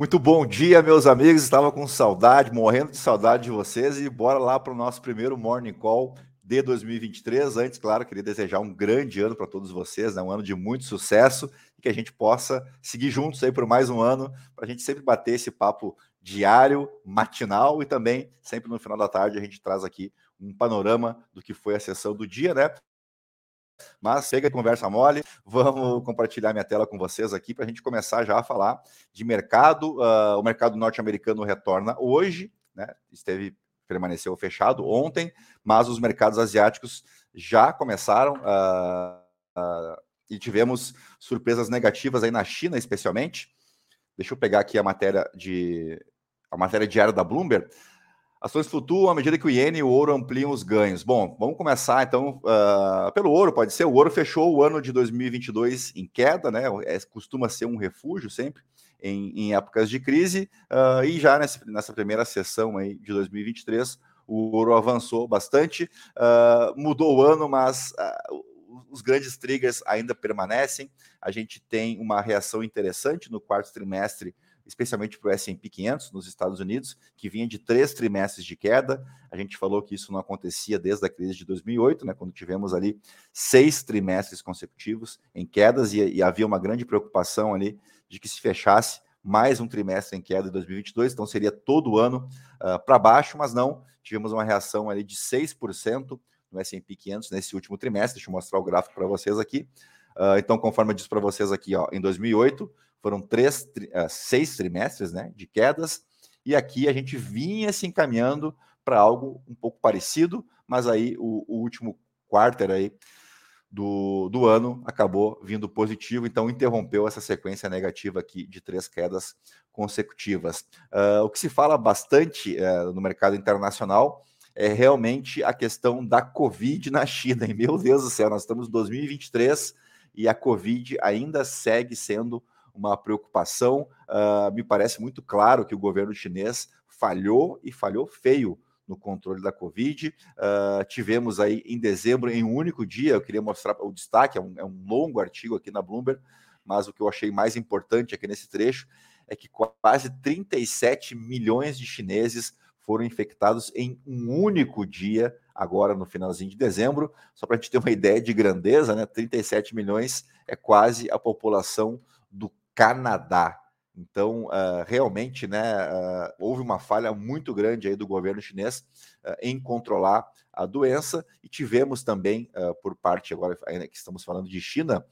Muito bom dia, meus amigos. Estava com saudade, morrendo de saudade de vocês e bora lá para o nosso primeiro Morning Call de 2023. Antes, claro, queria desejar um grande ano para todos vocês, né? um ano de muito sucesso e que a gente possa seguir juntos aí por mais um ano, para a gente sempre bater esse papo diário, matinal e também sempre no final da tarde a gente traz aqui um panorama do que foi a sessão do dia, né? Mas chega conversa mole, vamos compartilhar minha tela com vocês aqui para a gente começar já a falar de mercado. Uh, o mercado norte-americano retorna hoje, né? Esteve permaneceu fechado ontem, mas os mercados asiáticos já começaram uh, uh, e tivemos surpresas negativas aí na China, especialmente. Deixa eu pegar aqui a matéria de a matéria diária da Bloomberg. Ações flutuam à medida que o iene e o ouro ampliam os ganhos. Bom, vamos começar então uh, pelo ouro, pode ser. O ouro fechou o ano de 2022 em queda, né? É, costuma ser um refúgio sempre em, em épocas de crise. Uh, e já nessa, nessa, primeira sessão aí de 2023, o ouro avançou bastante, uh, mudou o ano, mas os grandes triggers ainda permanecem. A gente tem uma reação interessante no quarto trimestre especialmente para o S&P 500 nos Estados Unidos, que vinha de três trimestres de queda. A gente falou que isso não acontecia desde a crise de 2008, né, quando tivemos ali seis trimestres consecutivos em quedas e, e havia uma grande preocupação ali de que se fechasse mais um trimestre em queda em 2022, então seria todo ano uh, para baixo, mas não, tivemos uma reação ali de 6% no S&P 500 nesse último trimestre, deixa eu mostrar o gráfico para vocês aqui. Uh, então, conforme eu disse para vocês aqui, ó, em 2008 foram três, uh, seis trimestres né, de quedas, e aqui a gente vinha se encaminhando para algo um pouco parecido, mas aí o, o último quarter aí do, do ano acabou vindo positivo, então interrompeu essa sequência negativa aqui de três quedas consecutivas. Uh, o que se fala bastante uh, no mercado internacional é realmente a questão da Covid na China. E, meu Deus do céu, nós estamos em 2023 e a Covid ainda segue sendo uma preocupação. Uh, me parece muito claro que o governo chinês falhou e falhou feio no controle da Covid. Uh, tivemos aí em dezembro, em um único dia, eu queria mostrar o destaque, é um, é um longo artigo aqui na Bloomberg, mas o que eu achei mais importante aqui nesse trecho é que quase 37 milhões de chineses foram infectados em um único dia, agora no finalzinho de dezembro. Só para a gente ter uma ideia de grandeza, né? 37 milhões é quase a população do Canadá. Então, uh, realmente, né, uh, houve uma falha muito grande aí do governo chinês uh, em controlar a doença e tivemos também, por parte agora que estamos falando de China,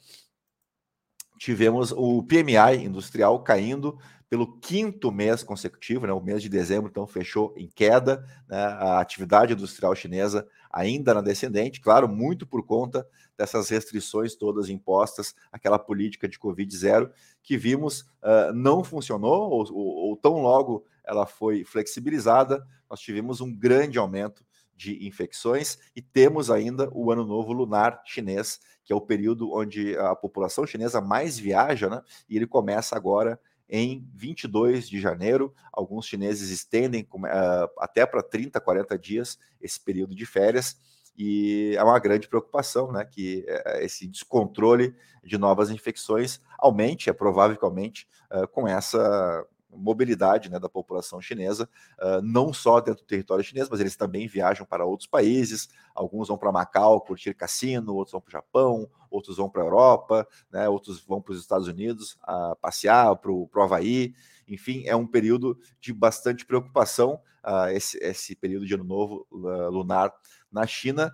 tivemos o PMI industrial caindo pelo quinto mês consecutivo, né, o mês de dezembro, então fechou em queda, né, a atividade industrial chinesa ainda na descendente, claro, muito por conta dessas restrições todas impostas, aquela política de Covid zero que vimos uh, não funcionou, ou, ou, ou tão logo ela foi flexibilizada, nós tivemos um grande aumento de infecções e temos ainda o Ano Novo Lunar Chinês, que é o período onde a população chinesa mais viaja, né? E ele começa agora em 22 de janeiro. Alguns chineses estendem uh, até para 30, 40 dias esse período de férias. E é uma grande preocupação, né? Que uh, esse descontrole de novas infecções aumente, é provável que aumente, uh, com essa mobilidade né, da população chinesa, uh, não só dentro do território chinês, mas eles também viajam para outros países. Alguns vão para Macau curtir cassino, outros vão para o Japão, outros vão para a Europa, né, outros vão para os Estados Unidos uh, passear, para o Havaí. Enfim, é um período de bastante preocupação, uh, esse, esse período de ano novo lunar na China.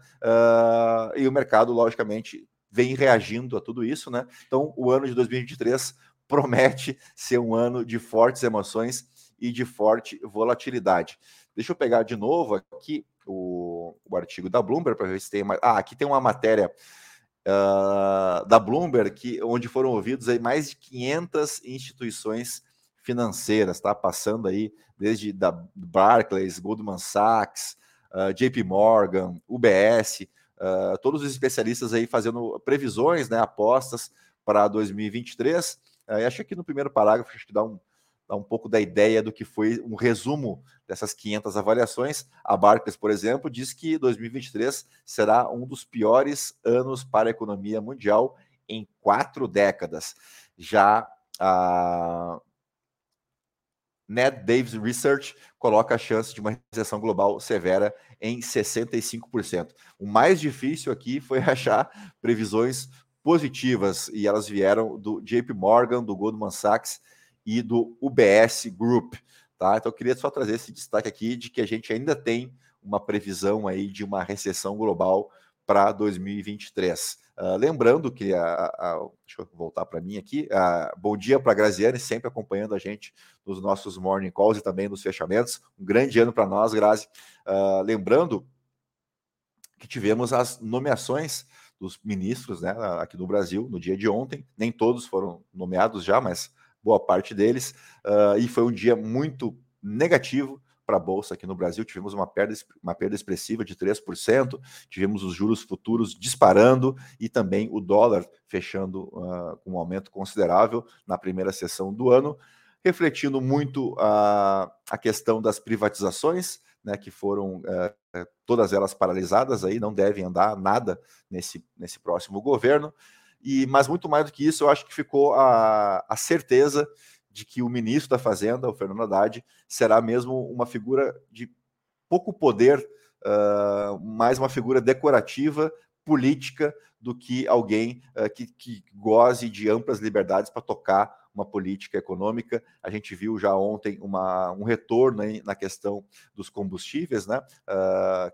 e o mercado, logicamente, vem reagindo a tudo isso, né? Então, o ano de 2023 promete ser um ano de fortes emoções e de forte volatilidade. Deixa eu pegar de novo aqui o, o artigo da Bloomberg para ver se tem mais. Ah, aqui tem uma matéria uh, da Bloomberg que, onde foram ouvidos aí mais de 500 instituições financeiras, tá? Passando aí desde da Barclays, Goldman Sachs, uh, ah, JP Morgan, UBS, uh, ah, todos os especialistas aí fazendo previsões, né, apostas para 2023 é, acho que no primeiro parágrafo acho que dá um, dá um pouco da ideia do que foi um resumo dessas 500 avaliações. A Barclays, por exemplo, diz que 2023 será um dos piores anos para a economia mundial em quatro décadas. Já a, Ned Davis Research coloca a chance de uma recessão global severa em 65%. O mais difícil aqui foi achar previsões positivas e elas vieram do JP Morgan, do Goldman Sachs e do UBS Group, tá? Então eu queria só trazer esse destaque aqui de que a gente ainda tem uma previsão aí de uma recessão global para 2023. Uh, lembrando que a, a, deixa eu voltar para mim aqui. Uh, bom dia para a Graziane, sempre acompanhando a gente nos nossos morning calls e também nos fechamentos. Um grande ano para nós, Grazi. Uh, lembrando que tivemos as nomeações dos ministros né, aqui no Brasil no dia de ontem. Nem todos foram nomeados já, mas boa parte deles. e foi um dia muito negativo para a Bolsa aqui no Brasil, tivemos uma perda, uma perda expressiva de 3%, tivemos os juros futuros disparando e também o dólar fechando uh, um aumento considerável na primeira sessão do ano, refletindo muito a, a questão das privatizações, né, que foram uh, todas elas paralisadas aí, não devem andar nada nesse, nesse próximo governo. E, mas muito mais do que isso, eu acho que ficou a, a certeza de que o ministro da Fazenda, o Fernando Haddad, será mesmo uma figura de pouco poder, uh, mais uma figura decorativa, política, do que alguém uh, que, que goze de amplas liberdades para tocar uma política econômica. A gente viu já ontem uma, um retorno na questão dos combustíveis, né? Uh,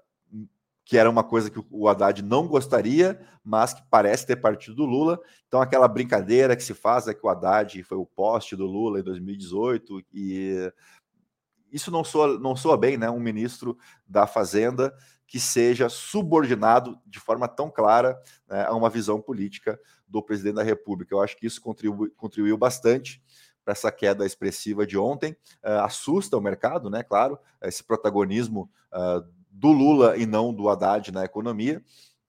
que era uma coisa que o Haddad não gostaria, mas que parece ter partido do Lula. Então, aquela brincadeira que se faz é que o Haddad foi o poste do Lula em 2018, e isso não soa, não soa bem, né? Um ministro da Fazenda que seja subordinado de forma tão clara né, a uma visão política do presidente da República. Eu acho que isso contribuiu, contribuiu bastante para essa queda expressiva de ontem. Uh, assusta o mercado, né? Claro, esse protagonismo uh, do Lula e não do Haddad na economia.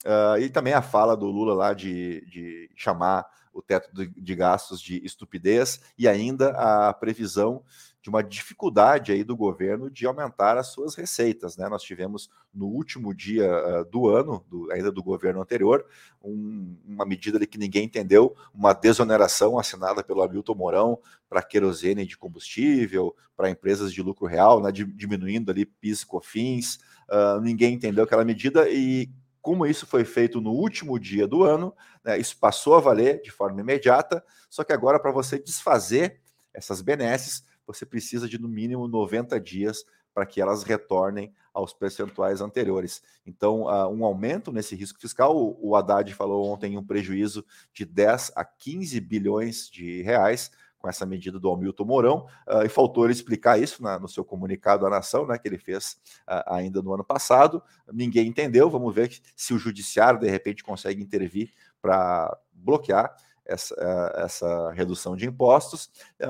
Uh, e também a fala do Lula lá de, de chamar o teto de, gastos de estupidez e ainda a previsão de uma dificuldade aí do governo de aumentar as suas receitas. Né? Nós tivemos no último dia uh, do ano, do, ainda do governo anterior, um, uma medida que ninguém entendeu, uma desoneração assinada pelo Hamilton Mourão para querosene de combustível, para empresas de lucro real, né? diminuindo ali PIS COFINS, Uh, ninguém entendeu aquela medida e como isso foi feito no último dia do ano, né, isso passou a valer de forma imediata, só que agora para você desfazer essas benesses, você precisa de no mínimo 90 dias para que elas retornem aos percentuais anteriores. Então, uh, um aumento nesse risco fiscal, o, o Haddad falou ontem um prejuízo de 10 a 15 bilhões de reais, com essa medida do Hamilton Mourão, uh, e faltou ele explicar isso na, no seu comunicado à nação, né, que ele fez uh, ainda no ano passado. Ninguém entendeu. Vamos ver se o judiciário de repente consegue intervir para bloquear essa, uh, essa redução de impostos.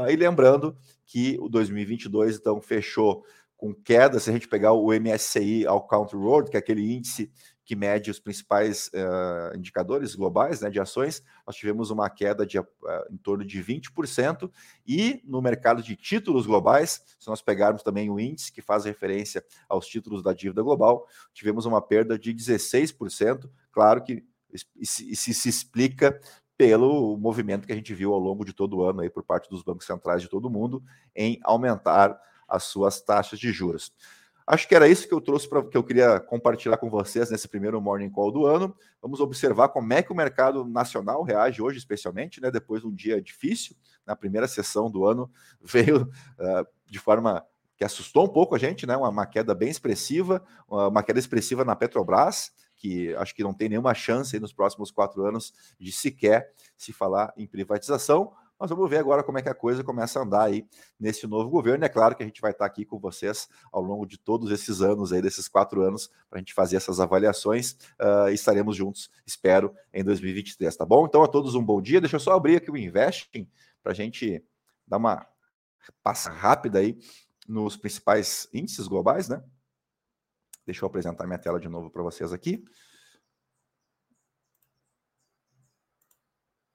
e lembrando que o 2022 então fechou com queda, se a gente pegar o MSCI ao Country Road, que é aquele índice que mede os principais uh, indicadores globais né, de ações, nós tivemos uma queda de uh, em torno de 20%, e no mercado de títulos globais, se nós pegarmos também o índice que faz referência aos títulos da dívida global, tivemos uma perda de 16%. Claro que isso se explica pelo movimento que a gente viu ao longo de todo o ano aí por parte dos bancos centrais de todo mundo em aumentar as suas taxas de juros. Acho que era isso que eu trouxe para que eu queria compartilhar com vocês nesse primeiro morning call do ano. Vamos observar como é que o mercado nacional reage hoje, especialmente, né, depois de um dia difícil. Na primeira sessão do ano veio uh, de forma que assustou um pouco a gente, né? Uma, uma queda bem expressiva, uma queda expressiva na Petrobras, que acho que não tem nenhuma chance nos próximos quatro anos de sequer se falar em privatização. Mas vamos ver agora como é que a coisa começa a andar aí nesse novo governo. É claro que a gente vai estar aqui com vocês ao longo de todos esses anos aí, desses quatro anos, para a gente fazer essas avaliações. Uh, estaremos juntos, espero, em 2023, tá bom? Então a todos um bom dia. Deixa eu só abrir aqui o Investing para a gente dar uma passa rápida aí nos principais índices globais, né? Deixa eu apresentar minha tela de novo para vocês aqui.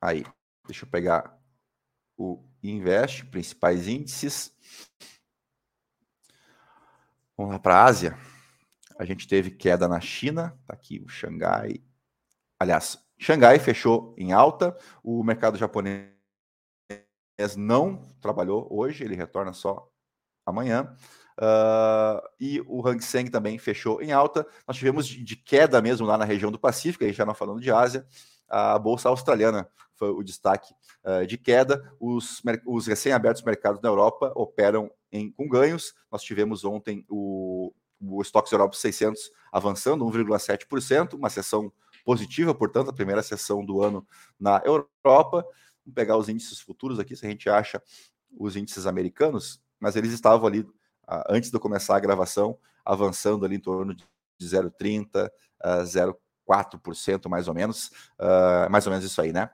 Aí, deixa eu pegar o Invest, principais índices. Vamos lá para a Ásia. A gente teve queda na China, tá aqui o Xangai. Aliás, Xangai fechou em alta, o mercado japonês não trabalhou hoje, ele retorna só amanhã. Uh, e o Hang Seng também fechou em alta. Nós tivemos de, queda mesmo lá na região do Pacífico, aí já não falando de Ásia. A bolsa australiana foi o destaque uh, de queda. Os, os recém-abertos mercados na Europa operam em, com ganhos. Nós tivemos ontem o, o Stocks Europe 600 avançando 1,7%, uma sessão positiva, portanto, a primeira sessão do ano na Europa. Vamos pegar os índices futuros aqui, se a gente acha os índices americanos, mas eles estavam ali antes de começar a gravação, avançando ali em torno de 0,30%, uh, 0,4% mais ou menos, uh, mais ou menos isso aí, né?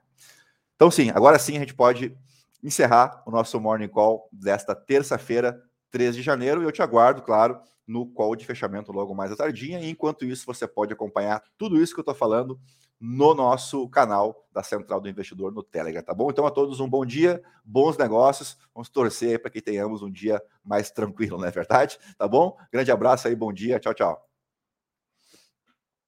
Então, sim, agora sim a gente pode encerrar o nosso Morning Call desta terça-feira, 3 de janeiro, e eu te aguardo, claro, no call de fechamento logo mais à tardinha. E enquanto isso, você pode acompanhar tudo isso que eu estou falando no nosso canal da Central do Investidor no Telegram, tá bom? Então, a todos um bom dia, bons negócios. Vamos torcer para que tenhamos um dia mais tranquilo, não é verdade? Tá bom? Grande abraço aí, bom dia, tchau, tchau.